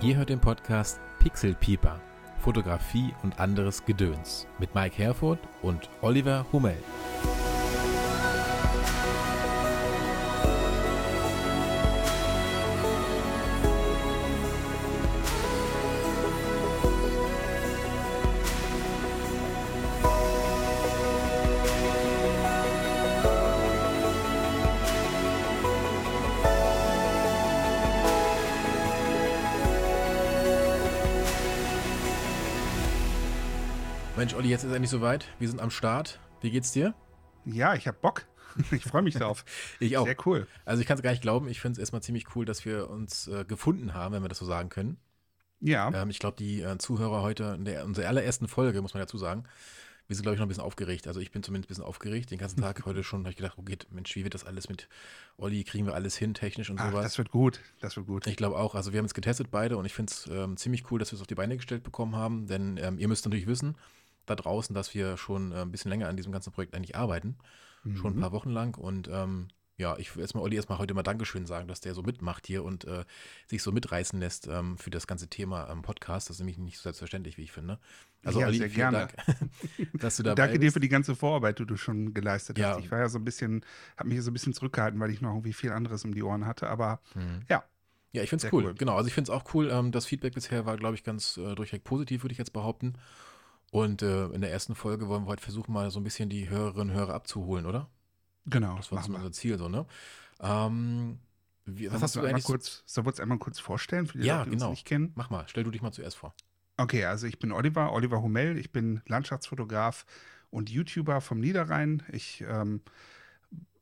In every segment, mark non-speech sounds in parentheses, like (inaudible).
Ihr hört den Podcast Pixel Pieper, Fotografie und anderes Gedöns mit Mike Herford und Oliver Hummel. Endlich soweit. Wir sind am Start. Wie geht's dir? Ja, ich hab Bock. (laughs) Ich freue mich drauf. (laughs) ich auch. Sehr cool. Also ich kann es gar nicht glauben. Ich finde es erstmal ziemlich cool, dass wir uns äh, gefunden haben, wenn wir das so sagen können. Ja. Ähm, ich glaube, die äh, Zuhörer heute in der unserer allerersten Folge, muss man dazu sagen, wir sind, glaube ich, noch ein bisschen aufgeregt. Also ich bin zumindest ein bisschen aufgeregt. Den ganzen Tag (laughs) heute schon habe ich gedacht, oh geht, Mensch, wie wird das alles mit Olli? Kriegen wir alles hin, technisch und Ach, sowas? das wird gut. Das wird gut. Ich glaube auch. Also wir haben es getestet beide und ich finde es ähm, ziemlich cool, dass wir es auf die Beine gestellt bekommen haben. Denn ähm, ihr müsst natürlich wissen, da draußen, dass wir schon äh, ein bisschen länger an diesem ganzen Projekt eigentlich arbeiten. Schon ein Mhm. paar Wochen lang. Und ähm, ja, ich will erstmal Olli erstmal heute mal Dankeschön sagen, dass der so mitmacht hier und äh, sich so mitreißen lässt ähm, für das ganze Thema am Podcast. Das ist nämlich nicht so selbstverständlich, wie ich finde. Also Ja, Olli, sehr gerne. Dank, (laughs) dass du dabei Danke dir für die ganze Vorarbeit, die du schon geleistet Ja. hast. Ich war ja so ein bisschen, habe mich hier so ein bisschen zurückgehalten, weil ich noch irgendwie viel anderes um die Ohren hatte. Aber Hm. ja, Ja, ich finde es cool. cool. Genau, also ich finde es auch cool. Ähm, das Feedback bisher war, glaube ich, ganz äh, durchweg positiv, würde ich jetzt behaupten. Und äh, in der ersten Folge wollen wir heute versuchen, mal so ein bisschen die Hörerinnen und Hörer abzuholen, oder? genau. Das war so unser Ziel, so, ne? Ähm, wie, was hast du einmal kurz, sollen wir uns einmal kurz vorstellen für die Ja, Leute, die genau. uns nicht kennen? Mach mal, stell du dich mal zuerst vor. Okay, also ich bin Oliver, Oliver Hummel. Ich bin Landschaftsfotograf und YouTuber vom Niederrhein. Ich ähm,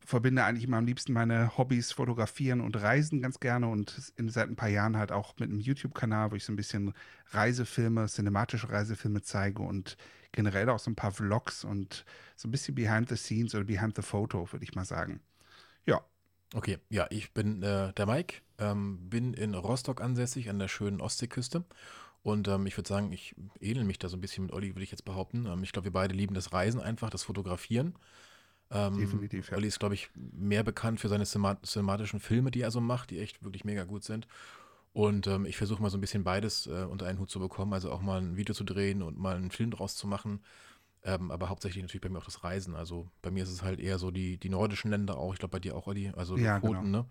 verbinde eigentlich immer am liebsten meine Hobbys Fotografieren und Reisen ganz gerne und seit ein paar Jahren halt auch mit einem YouTube-Kanal, wo ich so ein bisschen Reisefilme, cinematische Reisefilme zeige und generell auch so ein paar Vlogs und so ein bisschen Behind the Scenes oder Behind the Photo, würde ich mal sagen. Ja, Okay, ja, ich bin äh, der Mike, ähm, bin in Rostock ansässig an der schönen Ostseeküste. Und ähm, ich würde sagen, ich ähnel mich da so ein bisschen mit Olli, würde ich jetzt behaupten. Ähm, ich glaube, wir beide lieben das Reisen einfach, das Fotografieren. Ähm, Definitiv, ja. Olli ist, glaube ich, mehr bekannt für seine cinema cinematischen Filme, die er so macht, die echt wirklich mega gut sind. Und ähm, ich versuche mal so ein bisschen beides äh, unter einen Hut zu bekommen, also auch mal ein Video zu drehen und mal einen Film draus zu machen. Ähm, aber hauptsächlich natürlich bei mir auch das Reisen. Also bei mir ist es halt eher so die, die nordischen Länder auch. Ich glaube bei dir auch, Olli. Also Ja, Lofoten, ne?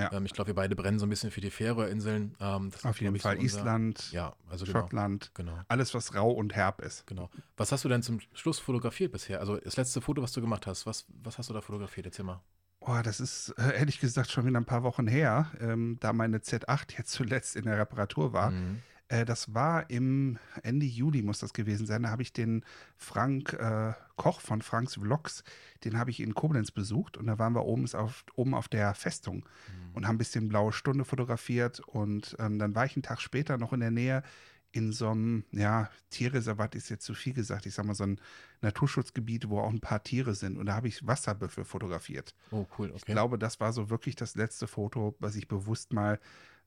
Ja. Ähm, ich glaube, wir beide brennen so ein bisschen für die Färöerinseln. Ähm, auf jeden Fall so unser- Island, Ja, also genau. Schottland, Genau, alles, was rau und herb ist. genau. Was hast du denn zum Schluss fotografiert bisher? Also das letzte Foto, was du gemacht hast, was, was hast du da fotografiert? Erzähl mal. Oh, das ist äh, ehrlich gesagt schon wieder ein paar Wochen her, ähm, da meine Z8 jetzt zuletzt in der Reparatur war. Mhm. Äh, das war im Ende Juli, muss das gewesen sein. Da habe ich den Frank äh, Koch von Franks Vlogs, den habe ich in Koblenz besucht und da waren wir oben auf, oben auf der Festung Mhm. und haben ein bisschen blaue Stunde fotografiert und ähm, dann war ich einen Tag später noch in der Nähe in so einem, ja, Tierreservat ist jetzt zu viel gesagt, ich sag mal so ein Naturschutzgebiet, wo auch ein paar Tiere sind und da habe ich Wasserbüffel fotografiert. Oh, cool, Ich okay. glaube, das war so wirklich das letzte Foto, was ich bewusst mal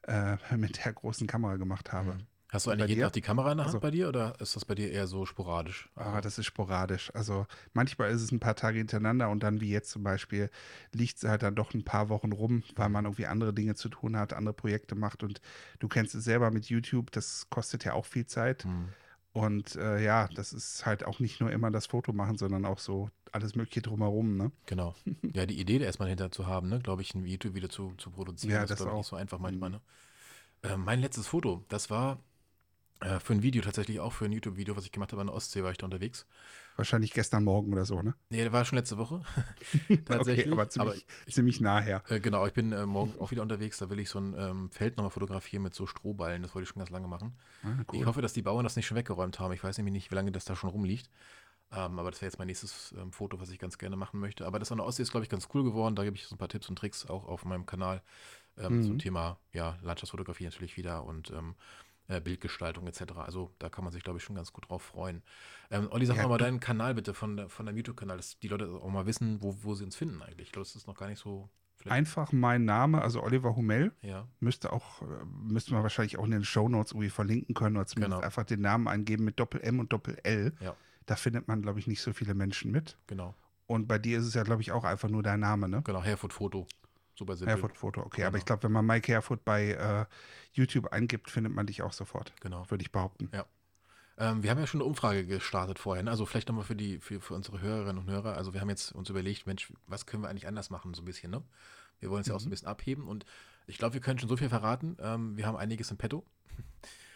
äh, (laughs) mit der großen Kamera gemacht habe. Mhm. Hast du eigentlich jeden dir? Tag die Kamera in der Hand Also- bei dir oder ist das bei dir eher so sporadisch? Aber das ist sporadisch. Also manchmal ist es ein paar Tage hintereinander und dann wie jetzt zum Beispiel liegt es halt dann doch ein paar Wochen rum, weil man irgendwie andere Dinge zu tun hat, andere Projekte macht und du kennst es selber mit YouTube, das kostet ja auch viel Zeit. Mhm. Und äh, ja, das ist halt auch nicht nur immer das Foto machen, sondern auch so alles Mögliche drumherum, ne? Genau. (laughs) Ja, die Idee da erstmal hinter zu haben, ne, glaube ich, ein Video wieder zu, zu produzieren, Ja, das ist, auch. nicht so einfach manchmal, Mhm. ne? Äh, mein letztes Foto, das war äh, für ein Video, tatsächlich auch für ein YouTube-Video, was ich gemacht habe an der Ostsee, war ich da unterwegs. Wahrscheinlich gestern Morgen oder so, ne? Nee, der war schon letzte Woche. (laughs) (laughs) Tatsächlich. Okay, aber ziemlich, Aber ziemlich nah her. Äh, genau, ich bin äh, morgen auch wieder unterwegs. Da will ich so ein ähm, Feld nochmal fotografieren mit so Strohballen. Das wollte ich schon ganz lange machen. Ah, Ich hoffe, dass die Bauern das nicht schon weggeräumt haben. Ich weiß nämlich nicht, wie lange das da schon rumliegt. Ähm, aber das wäre jetzt mein nächstes ähm, Foto, was ich ganz gerne machen möchte. Aber das an der Ostsee ist, glaube ich, ganz cool geworden. Da gebe ich so ein paar Tipps und Tricks auch auf meinem Kanal ähm, Mhm. zum Thema ja, Landschaftsfotografie natürlich wieder und ähm, äh, Bildgestaltung etc. Also da kann man sich, glaube ich, schon ganz gut drauf freuen. Ähm, Olli, sag Ja, mal deinen Kanal bitte von, der- von deinem YouTube-Kanal, dass die Leute auch mal wissen, wo, wo sie uns finden eigentlich. Ich glaube, das ist noch gar nicht so. Einfach mein Name, also Oliver Hummel, ja. müsste auch, äh, müsste man wahrscheinlich auch in den Shownotes irgendwie verlinken können oder zumindest Genau. einfach den Namen eingeben mit Doppel-M und Doppel-L. Ja. Da findet man, glaube ich, nicht so viele Menschen mit. Genau, Und bei dir ist es ja, glaube ich, auch einfach nur dein Name, ne? genau, Herford Foto. Super simpel. Erfurt-Foto, okay. Genau. Aber ich glaube, wenn man Mike Erfurt bei äh, YouTube eingibt, findet man dich auch sofort. Genau. Würde ich behaupten. Ja. Ähm, wir haben ja schon eine Umfrage gestartet vorhin. Also vielleicht nochmal für die, für, für unsere Hörerinnen und Hörer. Also wir haben jetzt uns überlegt, Mensch, was können wir eigentlich anders machen, so ein bisschen, ne? Wir wollen es ja auch so ein bisschen abheben und ich glaube, wir können schon so viel verraten. Ähm, wir haben einiges im Petto,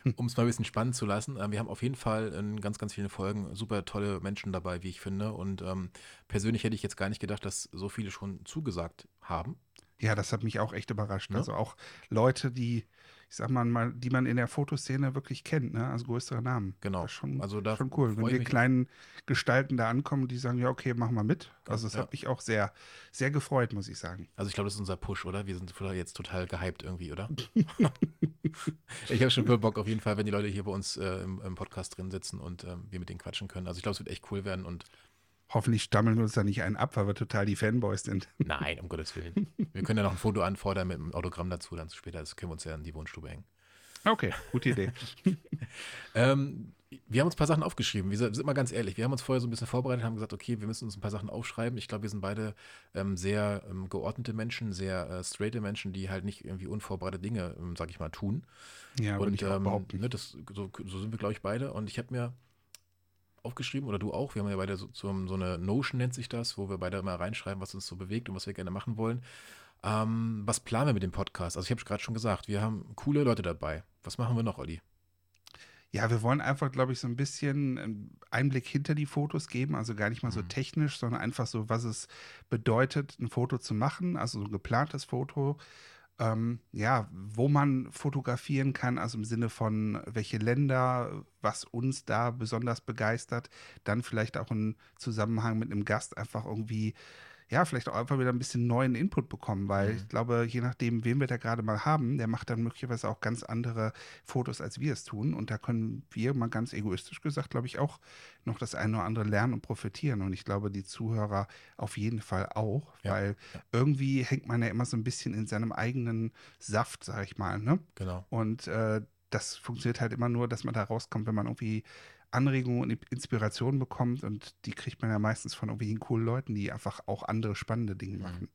(laughs) um es mal ein bisschen spannend zu lassen. Ähm, wir haben auf jeden Fall in ganz, ganz vielen Folgen super tolle Menschen dabei, wie ich finde. Und ähm, persönlich hätte ich jetzt gar nicht gedacht, dass so viele schon zugesagt haben. Ja, das hat mich auch echt überrascht. Ne? Also auch Leute, die, ich sag mal, mal, die man in der Fotoszene wirklich kennt, ne? Also größere Namen. Genau. Das ist schon, Also da schon cool. Wenn wir kleinen Gestalten da ankommen, die sagen, ja, okay, machen wir mit. Also das Ja. hat mich auch sehr, sehr gefreut, muss ich sagen. Also ich glaube, das ist unser Push, oder? Wir sind jetzt total gehypt irgendwie, oder? (laughs) ich habe schon voll Bock auf jeden Fall, wenn die Leute hier bei uns äh, im, im Podcast drin sitzen und ähm, wir mit denen quatschen können. Also ich glaube, es wird echt cool werden und Hoffentlich stammeln wir uns da nicht einen ab, weil wir total die Fanboys sind. nein, um Gottes Willen. Wir können ja noch ein Foto anfordern mit einem Autogramm dazu, dann später. Das können wir uns ja in die Wohnstube hängen. Okay, gute Idee. (laughs) Ähm, wir haben uns ein paar Sachen aufgeschrieben. Wir sind mal ganz ehrlich. Wir haben uns vorher so ein bisschen vorbereitet, haben gesagt, okay, wir müssen uns ein paar Sachen aufschreiben. Ich glaube, wir sind beide ähm, sehr ähm, geordnete Menschen, sehr äh, straighte Menschen, die halt nicht irgendwie unvorbereitete Dinge, ähm, sag ich mal, tun. Ja, und ich auch ähm, ne, das, so, so sind wir, glaube ich, beide. Und ich habe mir aufgeschrieben, oder du auch, wir haben ja beide so, so, so eine Notion, nennt sich das, wo wir beide mal reinschreiben, was uns so bewegt und was wir gerne machen wollen. Ähm, was planen wir mit dem Podcast? Also ich habe es gerade schon gesagt, wir haben coole Leute dabei. Was machen wir noch, Olli? Ja, wir wollen einfach, glaube ich, so ein bisschen ähm, Einblick hinter die Fotos geben. Also gar nicht mal so Mhm. technisch, sondern einfach so, was es bedeutet, ein Foto zu machen. Also so ein geplantes Foto. Ähm, ja, wo man fotografieren kann, also im Sinne von welche Länder, was uns da besonders begeistert. Dann vielleicht auch im Zusammenhang mit einem Gast einfach irgendwie ja, vielleicht auch einfach wieder ein bisschen neuen Input bekommen, weil Mhm. ich glaube, je nachdem, wen wir da gerade mal haben, der macht dann möglicherweise auch ganz andere Fotos, als wir es tun. Und da können wir mal ganz egoistisch gesagt, glaube ich, auch noch das eine oder andere lernen und profitieren. Und ich glaube, die Zuhörer auf jeden Fall auch, Ja, weil ja. irgendwie hängt man ja immer so ein bisschen in seinem eigenen Saft, sag ich mal. Ne? Genau. Und äh, das funktioniert halt immer nur, dass man da rauskommt, wenn man irgendwie Anregungen und Inspirationen bekommt. Und die kriegt man ja meistens von irgendwelchen coolen Leuten, die einfach auch andere spannende Dinge Mhm. machen.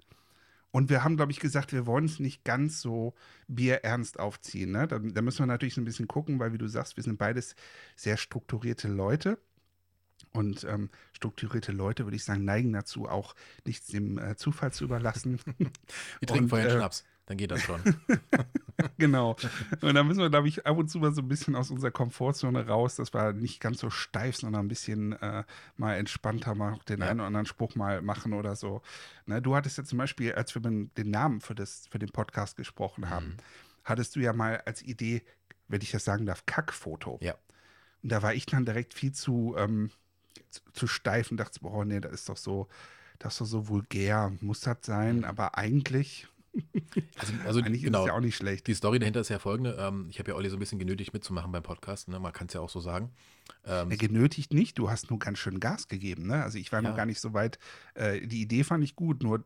Und wir haben, glaube ich, gesagt, wir wollen es nicht ganz so bierernst aufziehen. Ne? Da, da müssen wir natürlich so ein bisschen gucken, weil, wie du sagst, wir sind beides sehr strukturierte Leute. Und ähm, strukturierte Leute, würde ich sagen, neigen dazu, auch nichts dem äh, Zufall zu überlassen. (laughs) Wir trinken vorher äh, Schnaps, dann geht das schon. (laughs) genau. Und da müssen wir, glaube ich, ab und zu mal so ein bisschen aus unserer Komfortzone raus, dass wir nicht ganz so steif, sondern ein bisschen äh, mal entspannter mal den Ja. einen oder anderen Spruch mal machen oder so. Ne, du hattest ja zum Beispiel, als wir den den Namen für, das, für den Podcast gesprochen haben, Mhm. hattest du ja mal als Idee, wenn ich das sagen darf, Kackfoto. Ja. Und da war ich dann direkt viel zu, ähm, zu, zu steif und dachte, boah, nee, das ist doch so, das ist doch so vulgär, muss das sein, Mhm. aber eigentlich, Also, also eigentlich genau. ist es ja auch nicht schlecht. Die Story dahinter ist ja folgende. Ähm, ich habe ja Olli so ein bisschen genötigt mitzumachen beim Podcast. Ne? Man kann es ja auch so sagen. Ähm, Ja, genötigt nicht, du hast nur ganz schön Gas gegeben. Ne? Also ich war Ja. noch gar nicht so weit. Äh, die Idee fand ich gut, nur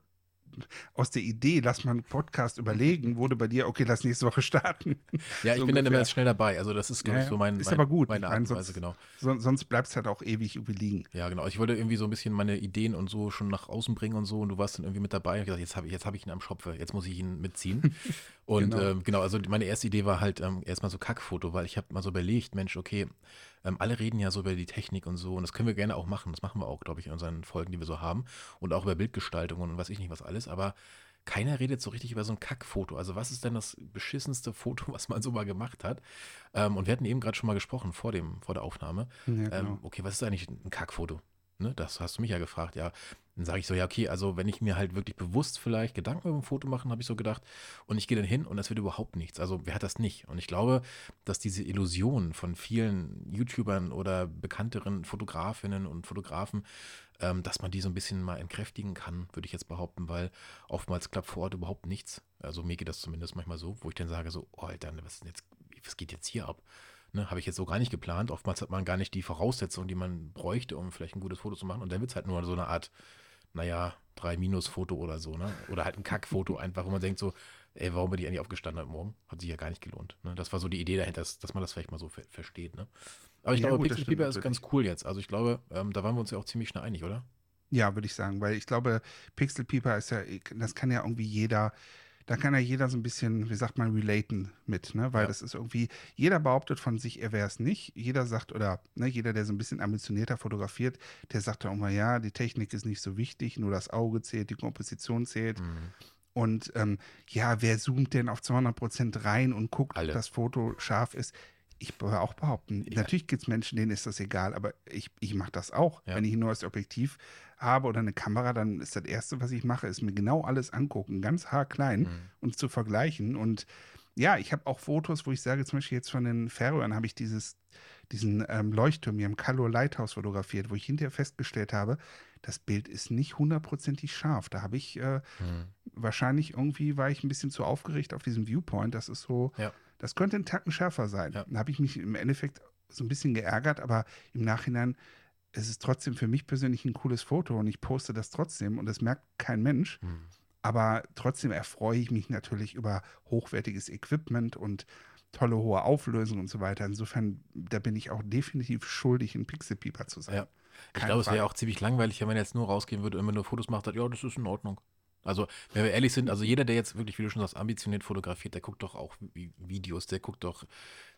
aus der Idee, lass mal einen Podcast überlegen, wurde bei dir, okay, lass nächste Woche starten. ja, ich so bin dann immer ungefähr. schnell dabei. Also das ist, glaube Ja, ich, so mein, ist mein, aber gut. meine Art und Weise, genau. So, sonst bleibt es halt auch ewig liegen. Ja, genau. Ich wollte irgendwie so ein bisschen meine Ideen und so schon nach außen bringen und so. Und du warst dann irgendwie mit dabei. Ich gesagt, jetzt habe ich, jetzt hab ich ihn am Schopfe. Jetzt muss ich ihn mitziehen. (laughs) Und Genau. genau, ähm, genau also meine erste Idee war halt ähm, erstmal so Kackfoto, weil ich habe mal so überlegt, Mensch, okay, ähm, alle reden ja so über die Technik und so. Und das können wir gerne auch machen. Das machen wir auch, glaube ich, in unseren Folgen, die wir so haben. Und auch über Bildgestaltung und weiß ich nicht was alles. Aber keiner redet so richtig über so ein Kackfoto. Also was ist denn das beschissenste Foto, (laughs) was man so mal gemacht hat? Ähm, und wir hatten eben gerade schon mal gesprochen vor, dem, vor der Aufnahme. Ja, Ähm, genau. okay, was ist eigentlich ein Kackfoto? Ne, das hast du mich ja gefragt, ja. Dann sage ich so, ja, okay, also wenn ich mir halt wirklich bewusst vielleicht Gedanken über ein Foto machen, habe ich so gedacht, und ich gehe dann hin und das wird überhaupt nichts. Also wer hat das nicht? Und ich glaube, dass diese Illusion von vielen YouTubern oder bekannteren Fotografinnen und Fotografen, ähm, dass man die so ein bisschen mal entkräftigen kann, würde ich jetzt behaupten, weil oftmals klappt vor Ort überhaupt nichts. Also mir geht das zumindest manchmal so, wo ich dann sage so, oh, Alter, was, ist denn jetzt, was geht jetzt hier ab? Ne, habe ich jetzt so gar nicht geplant. Oftmals hat man gar nicht die Voraussetzungen, die man bräuchte, um vielleicht ein gutes Foto zu machen. Und dann wird es halt nur so eine Art, naja, 3-Foto oder so, ne? Oder halt ein Kackfoto (laughs) einfach, wo man denkt so, ey, warum bin ich eigentlich aufgestanden heute Morgen? Hat sich ja gar nicht gelohnt. Ne? Das war so die Idee dahinter, dass, dass man das vielleicht mal so ver versteht, ne? Aber ich Ja, glaube, gut, Pixel Pieper ist ganz cool jetzt. Also ich glaube, ähm, da waren wir uns ja auch ziemlich schnell einig, oder? Ja, würde ich sagen, weil ich glaube, Pixel Peeper ist ja, das kann ja irgendwie jeder, da kann ja jeder so ein bisschen, wie sagt man, relaten mit, ne? Weil Ja. das ist irgendwie, jeder behauptet von sich, er wäre es nicht. Jeder sagt, oder ne, jeder, der so ein bisschen ambitionierter fotografiert, der sagt dann auch mal, ja, die Technik ist nicht so wichtig, nur das Auge zählt, die Komposition zählt. Mhm. Und ähm, ja, wer zoomt denn auf 200% rein und guckt, Alle. ob das Foto scharf ist? Ich würde auch behaupten, Ja. natürlich gibt es Menschen, denen ist das egal, aber ich, ich mache das auch. Ja. Wenn ich ein neues Objektiv habe oder eine Kamera, dann ist das Erste, was ich mache, ist mir genau alles angucken, ganz haarklein Mhm. und zu vergleichen. Und ja, ich habe auch Fotos, wo ich sage, zum Beispiel jetzt von den Färöern habe ich dieses, diesen ähm, Leuchtturm hier im Kallo Lighthouse fotografiert, wo ich hinterher festgestellt habe, das Bild ist nicht hundertprozentig scharf. Da habe ich äh, Mhm. wahrscheinlich irgendwie war ich ein bisschen zu aufgeregt auf diesem Viewpoint. Das ist so, Ja. Das könnte ein Tacken schärfer sein. Ja. Da habe ich mich im Endeffekt so ein bisschen geärgert, aber im Nachhinein es ist trotzdem für mich persönlich ein cooles Foto und ich poste das trotzdem und das merkt kein Mensch. Mhm. Aber trotzdem erfreue ich mich natürlich über hochwertiges Equipment und tolle hohe Auflösung und so weiter. Insofern, da bin ich auch definitiv schuldig, ein Pixelpieper zu sein. Ja. Ich glaube, es wäre auch ziemlich langweilig, wenn man jetzt nur rausgehen würde und immer nur Fotos macht, sagt, ja, das ist in Ordnung. Also, wenn wir ehrlich sind, also jeder, der jetzt wirklich, wie du schon sagst, ambitioniert fotografiert, der guckt doch auch Vi- Videos, der guckt doch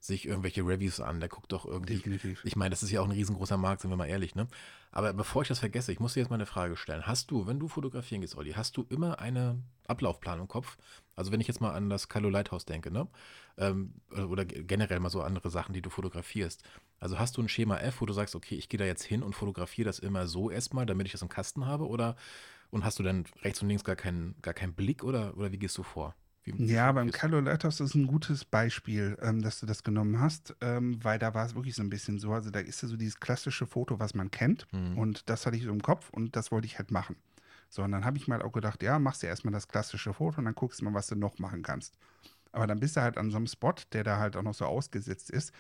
sich irgendwelche Reviews an, der guckt doch irgendwie. Definitiv. Ich meine, das ist ja auch ein riesengroßer Markt, sind wir mal ehrlich, ne? Aber bevor ich das vergesse, ich muss dir jetzt mal eine Frage stellen. Hast du, wenn du fotografieren gehst, Olli, hast du immer eine Ablaufplan im Kopf? Also wenn ich jetzt mal an das Carlo Lighthouse denke, ne? Ähm, oder ge- generell mal so andere Sachen, die du fotografierst. Also hast du ein Schema F, wo du sagst, okay, ich gehe da jetzt hin und fotografiere das immer so erstmal, damit ich das im Kasten habe? Oder und hast du dann rechts und links gar keinen, gar keinen Blick oder, oder wie gehst du vor? Wie, Ja, beim Carlo Lighthouse ist ein gutes Beispiel, ähm, dass du das genommen hast, ähm, weil da war es wirklich so ein bisschen so, also da ist ja so dieses klassische Foto, was man kennt? Mhm. und das hatte ich so im Kopf und das wollte ich halt machen. So, und dann habe ich mal auch gedacht, ja, machst du erstmal das klassische Foto und dann guckst du mal, was du noch machen kannst. Aber dann bist du halt an so einem Spot, der da halt auch noch so ausgesetzt ist,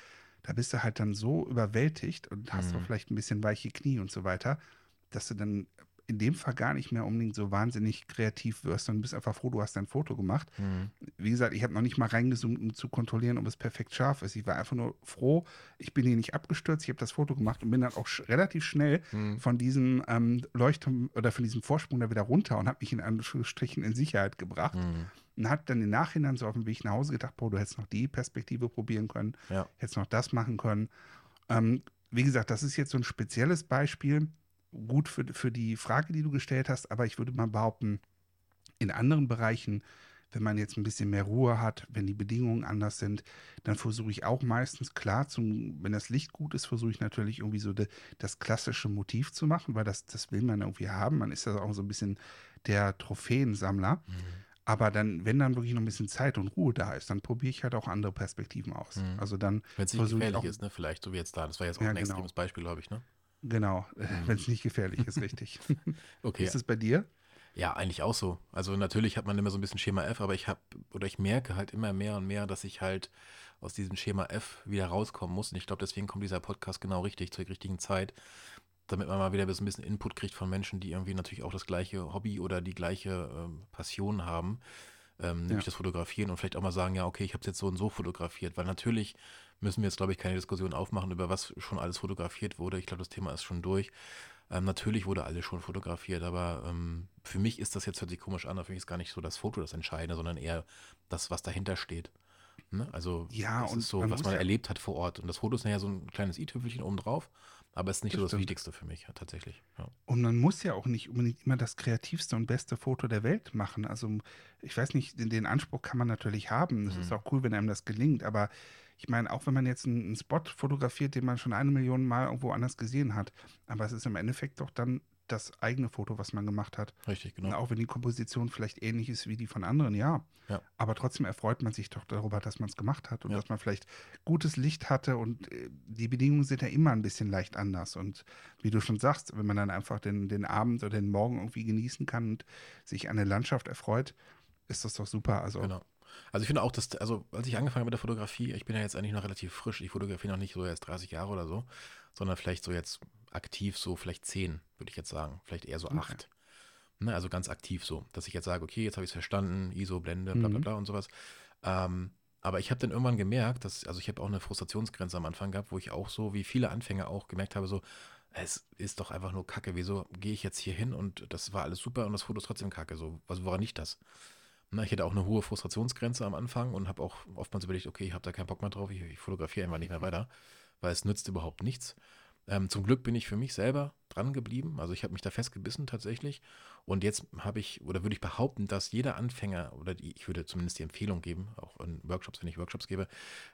da bist du halt dann so überwältigt und hast auch Mhm. vielleicht ein bisschen weiche Knie und so weiter, dass du dann in dem Fall gar nicht mehr unbedingt so wahnsinnig kreativ wirst, sondern bist einfach froh, du hast dein Foto gemacht Mhm. wie gesagt, ich habe noch nicht mal reingezoomt, um zu kontrollieren, ob es perfekt scharf ist. Ich war einfach nur froh, ich bin hier nicht abgestürzt, ich habe das Foto gemacht und bin dann auch sch relativ schnell Mhm. von diesem ähm, Leuchtturm oder von diesem Vorsprung da wieder runter und habe mich in Anführungsstrichen in Sicherheit gebracht. Mhm. Und habe dann im Nachhinein so auf dem Weg nach Hause gedacht, boah, du hättest noch die Perspektive probieren können, Ja. hättest noch das machen können. Ähm, wie gesagt, das ist jetzt so ein spezielles Beispiel, gut für, für die Frage, die du gestellt hast, aber ich würde mal behaupten, in anderen Bereichen, wenn man jetzt ein bisschen mehr Ruhe hat, wenn die Bedingungen anders sind, dann versuche ich auch meistens klar, zum, wenn das Licht gut ist, versuche ich natürlich irgendwie so de, das klassische Motiv zu machen, weil das, das will man irgendwie haben. Man ist ja auch so ein bisschen der Trophäensammler. Mhm. Aber dann, wenn dann wirklich noch ein bisschen Zeit und Ruhe da ist, dann probiere ich halt auch andere Perspektiven aus. Mhm. Also dann Wenn es nicht gefährlich auch, ist, ne? Vielleicht so wie jetzt da. Das war jetzt auch Ja, ein genau. extremes Beispiel, glaube ich, ne? Genau, Mhm. wenn es nicht gefährlich ist, richtig. (laughs) Okay. Ist es bei dir? Ja, eigentlich auch so. Also natürlich hat man immer so ein bisschen Schema F, aber ich habe oder ich merke halt immer mehr und mehr, dass ich halt aus diesem Schema F wieder rauskommen muss. Und ich glaube, deswegen kommt dieser Podcast genau richtig zur richtigen Zeit, damit man mal wieder ein bisschen Input kriegt von Menschen, die irgendwie natürlich auch das gleiche Hobby oder die gleiche ähm, Passion haben, ähm, nämlich Ja. das Fotografieren und vielleicht auch mal sagen, ja, okay, ich habe es jetzt so und so fotografiert, weil natürlich müssen wir jetzt, glaube ich, keine Diskussion aufmachen, über was schon alles fotografiert wurde. Ich glaube, das Thema ist schon durch. Ähm, natürlich wurde alles schon fotografiert, aber ähm, für mich ist das jetzt hört sich komisch an, für mich ist gar nicht so das Foto das Entscheidende, sondern eher das, was dahinter steht. Ne? Also Ja, und ist so, man was man ja- erlebt hat vor Ort. Und das Foto ist ja so ein kleines i-Tüpfelchen oben drauf, aber es ist nicht Das so das stimmt. Wichtigste für mich, ja, tatsächlich. Ja. Und man muss ja auch nicht unbedingt immer das kreativste und beste Foto der Welt machen. Also ich weiß nicht, den, den Anspruch kann man natürlich haben. Es ist Mhm. auch cool, wenn einem das gelingt. Aber ich meine, auch wenn man jetzt einen, einen Spot fotografiert, den man schon eine Million Mal irgendwo anders gesehen hat, aber es ist im Endeffekt doch dann das eigene Foto, was man gemacht hat. Richtig, Und genau. auch wenn die Komposition vielleicht ähnlich ist wie die von anderen, ja. Ja. Aber trotzdem erfreut man sich doch darüber, dass man es gemacht hat und Ja. dass man vielleicht gutes Licht hatte und äh, die Bedingungen sind ja immer ein bisschen leicht anders. Und wie du schon sagst, wenn man dann einfach den, den Abend oder den Morgen irgendwie genießen kann und sich an der Landschaft erfreut, ist das doch super. Also Genau. Also ich finde auch, dass, also als ich angefangen habe mit der Fotografie, ich bin ja jetzt eigentlich noch relativ frisch, ich fotografiere noch nicht so erst 30 Jahre oder so, sondern vielleicht so jetzt aktiv so vielleicht 10, würde ich jetzt sagen, vielleicht eher so Okay. 8. Ne, also ganz aktiv so, dass ich jetzt sage, okay, jetzt habe ich es verstanden, ISO, Blende, bla bla Mhm. bla und sowas. Ähm, aber ich habe dann irgendwann gemerkt, dass, also ich habe auch eine Frustrationsgrenze am Anfang gehabt, wo ich auch so, wie viele Anfänger auch gemerkt habe, so, es ist doch einfach nur Kacke. Wieso gehe ich jetzt hier hin und das war alles super und das Foto ist trotzdem Kacke? So, was, woran nicht das? Na, ich hätte auch eine hohe Frustrationsgrenze am Anfang und habe auch oftmals überlegt, okay, ich habe da keinen Bock mehr drauf, ich, ich fotografiere einfach nicht mehr weiter, weil es nützt überhaupt nichts. Ähm, zum Glück bin ich für mich selber dran geblieben. Also ich habe mich da festgebissen tatsächlich. Und jetzt habe ich, oder würde ich behaupten, dass jeder Anfänger, oder die, ich würde zumindest die Empfehlung geben, auch in Workshops, wenn ich Workshops gebe,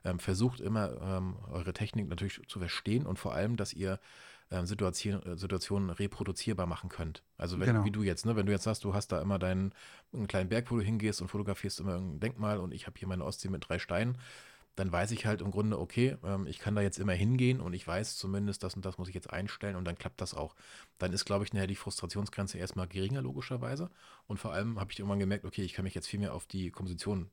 ähm, versucht immer ähm, eure Technik natürlich zu verstehen und vor allem, dass ihr ähm, Situation, äh, Situationen reproduzierbar machen könnt. Also wenn, Genau. wie du jetzt, ne, wenn du jetzt sagst, du hast da immer deinen einen kleinen Berg, wo du hingehst und fotografierst immer irgendein Denkmal und ich habe hier meine Ostsee mit drei Steinen, dann weiß ich halt im Grunde, okay, ähm, ich kann da jetzt immer hingehen und ich weiß zumindest, das und das muss ich jetzt einstellen und dann klappt das auch. Dann ist, glaube ich, nachher die Frustrationsgrenze erstmal geringer, logischerweise. Und vor allem habe ich irgendwann gemerkt, okay, ich kann mich jetzt viel mehr auf die Komposition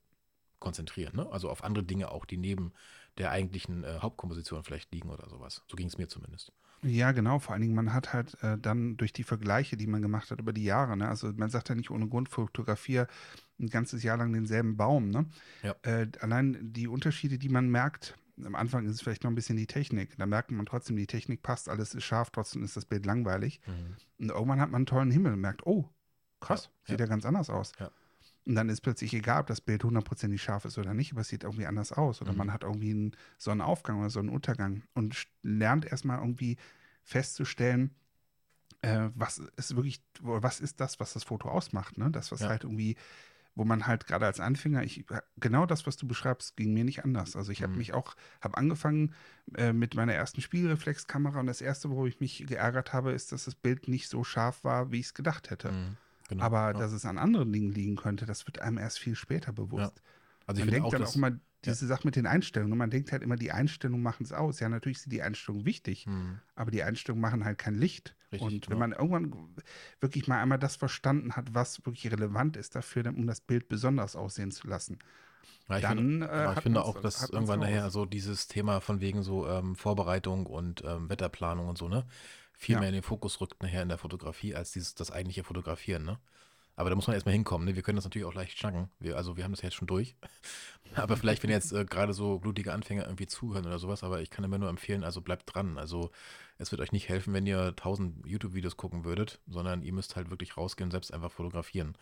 konzentrieren, ne? Also auf andere Dinge auch, die neben der eigentlichen äh, Hauptkomposition vielleicht liegen oder sowas. So ging es mir zumindest. Ja, genau. Vor allen Dingen, man hat halt äh, dann durch die Vergleiche, die man gemacht hat über die Jahre, ne? also man sagt ja nicht ohne Grund, fotografiere ein ganzes Jahr lang denselben Baum. Ne? Ja. Äh, allein die Unterschiede, die man merkt, am Anfang ist es vielleicht noch ein bisschen die Technik. Da merkt man trotzdem, die Technik passt, alles ist scharf, trotzdem ist das Bild langweilig. Und irgendwann hat man einen tollen Himmel und merkt, oh, krass, Ja, sieht ja. ja ganz anders aus. Ja. Und dann ist plötzlich egal, ob das Bild hundertprozentig scharf ist oder nicht, aber es sieht irgendwie anders aus. Oder Mhm. man hat irgendwie einen Sonnenaufgang oder Sonnenuntergang und lernt erstmal irgendwie festzustellen, äh, was ist wirklich, was ist das, was das Foto ausmacht, ne? Das, was Ja. halt irgendwie, wo man halt gerade als Anfänger, ich, genau das, was du beschreibst, ging mir nicht anders. Also ich habe Mhm. mich auch, habe angefangen äh, mit meiner ersten Spiegelreflexkamera und das erste, wo ich mich geärgert habe, ist, dass das Bild nicht so scharf war, wie ich es gedacht hätte. Mhm. Genau. Aber ja. dass es an anderen Dingen liegen könnte, das wird einem erst viel später bewusst. also ich man denkt auch, dann auch immer diese Sache mit den Einstellungen. Man denkt halt immer, die Einstellungen machen es aus. Ja, natürlich sind die Einstellungen wichtig, Mhm. aber die Einstellungen machen halt kein Licht. Richtig, und wenn genau. man irgendwann wirklich mal einmal das verstanden hat, was wirklich relevant ist dafür, um das Bild besonders aussehen zu lassen, Ja, ich dann finde, äh, ich finde auch, dass irgendwann nachher so dieses Thema von wegen so ähm, Vorbereitung und ähm, Wetterplanung und so, ne, viel Ja. mehr in den Fokus rückt nachher in der Fotografie als dieses das eigentliche Fotografieren, ne? Aber da muss man erstmal hinkommen, ne? Wir können das natürlich auch leicht schnacken. Wir, also wir haben das jetzt schon durch. (laughs) Aber vielleicht, wenn jetzt äh, gerade so blutige Anfänger irgendwie zuhören oder sowas, aber ich kann immer nur empfehlen, also bleibt dran. Also es wird euch nicht helfen, wenn ihr tausend YouTube-Videos gucken würdet, sondern ihr müsst halt wirklich rausgehen und selbst einfach fotografieren.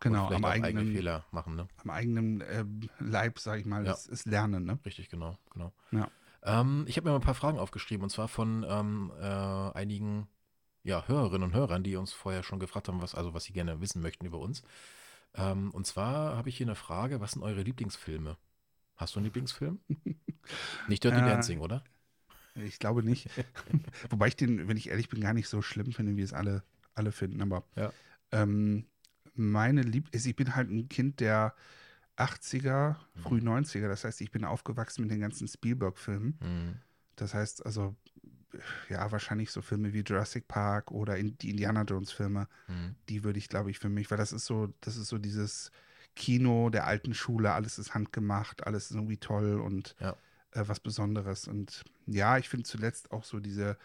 Genau, und am auch eigene eigenen, Fehler machen, ne? am eigenen ähm, Leib, sag ich mal, Ja. das ist Lernen. Ne? Richtig, genau, genau. Ja. Ähm, ich habe mir mal ein paar Fragen aufgeschrieben und zwar von ähm, äh, einigen ja, Hörerinnen und Hörern, die uns vorher schon gefragt haben, was, also was sie gerne wissen möchten über uns. Ähm, und zwar habe ich hier eine Frage, was sind eure Lieblingsfilme? Hast du einen Lieblingsfilm? (laughs) Nicht Dirty Äh, Dancing, oder? Ich glaube nicht. (laughs) Wobei ich den, wenn ich ehrlich bin, gar nicht so schlimm finde, wie es alle, alle finden. Aber Ja. ähm, meine Lieb ist, ich bin halt ein Kind der 80er, Mhm. früh 90er. Das heißt, ich bin aufgewachsen mit den ganzen Spielberg-Filmen. Hm. Das heißt, also, ja, wahrscheinlich so Filme wie Jurassic Park oder in, die Indiana Jones-Filme, Hm. die würde ich, glaube ich, für mich, weil das ist so, das ist so dieses Kino der alten Schule, alles ist handgemacht, alles ist irgendwie toll und Ja. äh, was Besonderes. Und ja, ich finde zuletzt auch so diese,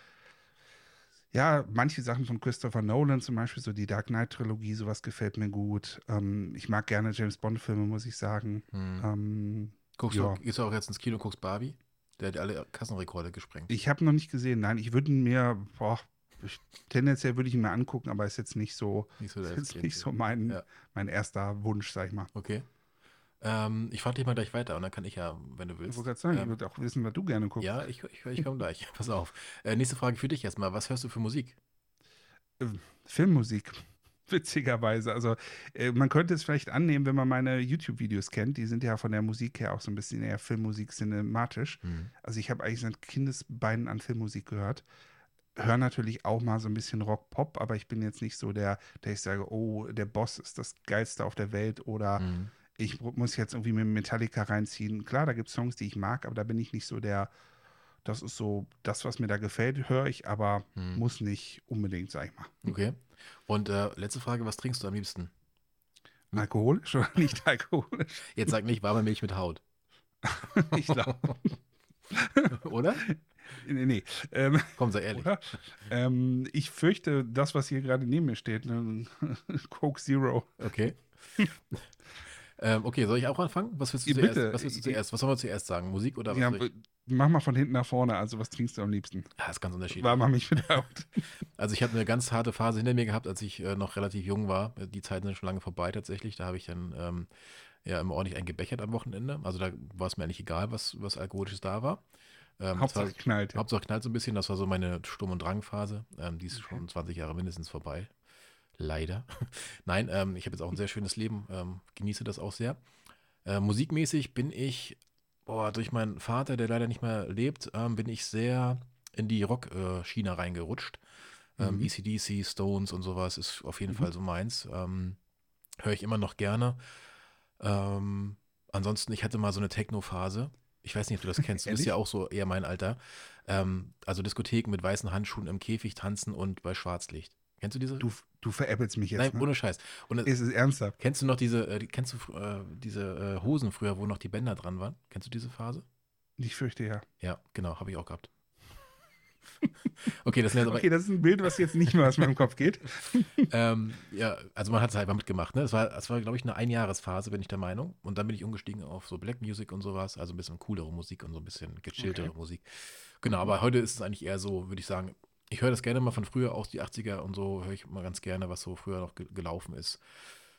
ja, manche Sachen von Christopher Nolan, zum Beispiel so die Dark Knight-Trilogie, sowas gefällt mir gut. Ähm, ich mag gerne James Bond-Filme, muss ich sagen. Hm. Ähm, Guckst ja. du, gehst du auch jetzt ins Kino guckst Barbie? Der hat alle Kassenrekorde gesprengt. ich habe noch nicht gesehen, nein, ich würde mir, boah, tendenziell würde ich ihn mir angucken, aber ist jetzt nicht so, Nicht so ist jetzt nicht so mein, Ja. mein erster Wunsch, sag ich mal. Okay. Ähm, ich frage dich mal gleich weiter und dann kann ich ja, wenn du Ich willst. wollte gerade sagen, ich ähm, würde auch wissen, was du gerne guckst. ja, ich, ich, ich komme gleich. (laughs) Pass auf. Äh, nächste Frage für dich erstmal. Was hörst du für Musik? Filmmusik. (laughs) Witzigerweise. Also, äh, man könnte es vielleicht annehmen, wenn man meine YouTube-Videos kennt. Die sind ja von der Musik her auch so ein bisschen eher Filmmusik cinematisch. Hm. Also, ich habe eigentlich seit Kindesbeinen an Filmmusik gehört. Höre natürlich auch mal so ein bisschen Rock-Pop, aber ich bin jetzt nicht so der, der ich sage, oh, der Boss ist das Geilste auf der Welt oder Hm. Ich muss jetzt irgendwie mit Metallica reinziehen. Klar, da gibt es Songs, die ich mag, aber da bin ich nicht so der, das ist so das, was mir da gefällt, höre ich, aber Hm. muss nicht unbedingt, sag ich mal. Okay. Und äh, letzte Frage, was trinkst du am liebsten? Hm. Alkoholisch oder (laughs) nicht alkoholisch? Jetzt sag nicht warme Milch mit Haut. (laughs) Ich glaube. (laughs) Oder? Nee, nee. Ähm, Komm, sei ehrlich. Ähm, ich fürchte, das, was hier gerade neben mir steht, ne, Coke Zero. Okay. Ähm, okay, soll ich auch anfangen? Was willst du Ja, zuerst? bitte. Was willst du zuerst? Was sollen wir zuerst sagen? Musik oder was? Ja, ich? mach mal von hinten nach vorne. Also, was trinkst du am liebsten? Ja, ist ganz unterschiedlich. War mal mich verdaut. (laughs) Also ich habe eine ganz harte Phase hinter mir gehabt, als ich äh, noch relativ jung war. Die Zeiten sind schon lange vorbei tatsächlich. Da habe ich dann ähm, ja immer ordentlich eingebechert am Wochenende. Also da war es mir eigentlich egal, was, was Alkoholisches da war. Ähm, Hauptsache war, knallt. Ja. Hauptsache knallt so ein bisschen. Das war so meine Sturm- und Drangphase. Ähm, die ist schon 20 Jahre mindestens vorbei. Leider. (laughs) Nein, ähm, ich habe jetzt auch ein sehr schönes Leben. Ähm, genieße das auch sehr. Äh, musikmäßig bin ich, boah, durch meinen Vater, der leider nicht mehr lebt, ähm, bin ich sehr in die Rock-Schiene reingerutscht. Ähm, Mhm. ECDC, Stones und sowas ist auf jeden Mhm. Fall so meins. Ähm, Höre ich immer noch gerne. Ähm, ansonsten, ich hatte mal so eine Techno-Phase. Ich weiß nicht, ob du das kennst. Du bist ja auch so eher mein Alter. Also Diskotheken mit weißen Handschuhen im Käfig tanzen und bei Schwarzlicht. Kennst du diese? Du, du veräppelst mich jetzt. Nein, ne? ohne Scheiß. Und Ist es ernsthaft? kennst du noch diese, äh, kennst du äh, diese äh, Hosen früher, wo noch die Bänder dran waren? Kennst du diese Phase? Ich fürchte ja. Ja, genau, habe ich auch gehabt. (laughs) okay, das sind Okay, das ist ein Bild, was jetzt nicht mehr aus meinem Kopf geht. (laughs) Ähm, ja, also man hat es halt mal mitgemacht, ne? Das war, das war glaube ich, eine Einjahresphase, bin ich der Meinung. Und dann bin ich umgestiegen auf so Black Music und sowas, also ein bisschen coolere Musik und so ein bisschen gechilltere Okay. Musik. Genau, aber heute ist es eigentlich eher so, würde ich sagen, ich höre das gerne mal von früher aus, die 80er und so, höre ich mal ganz gerne, was so früher noch ge gelaufen ist.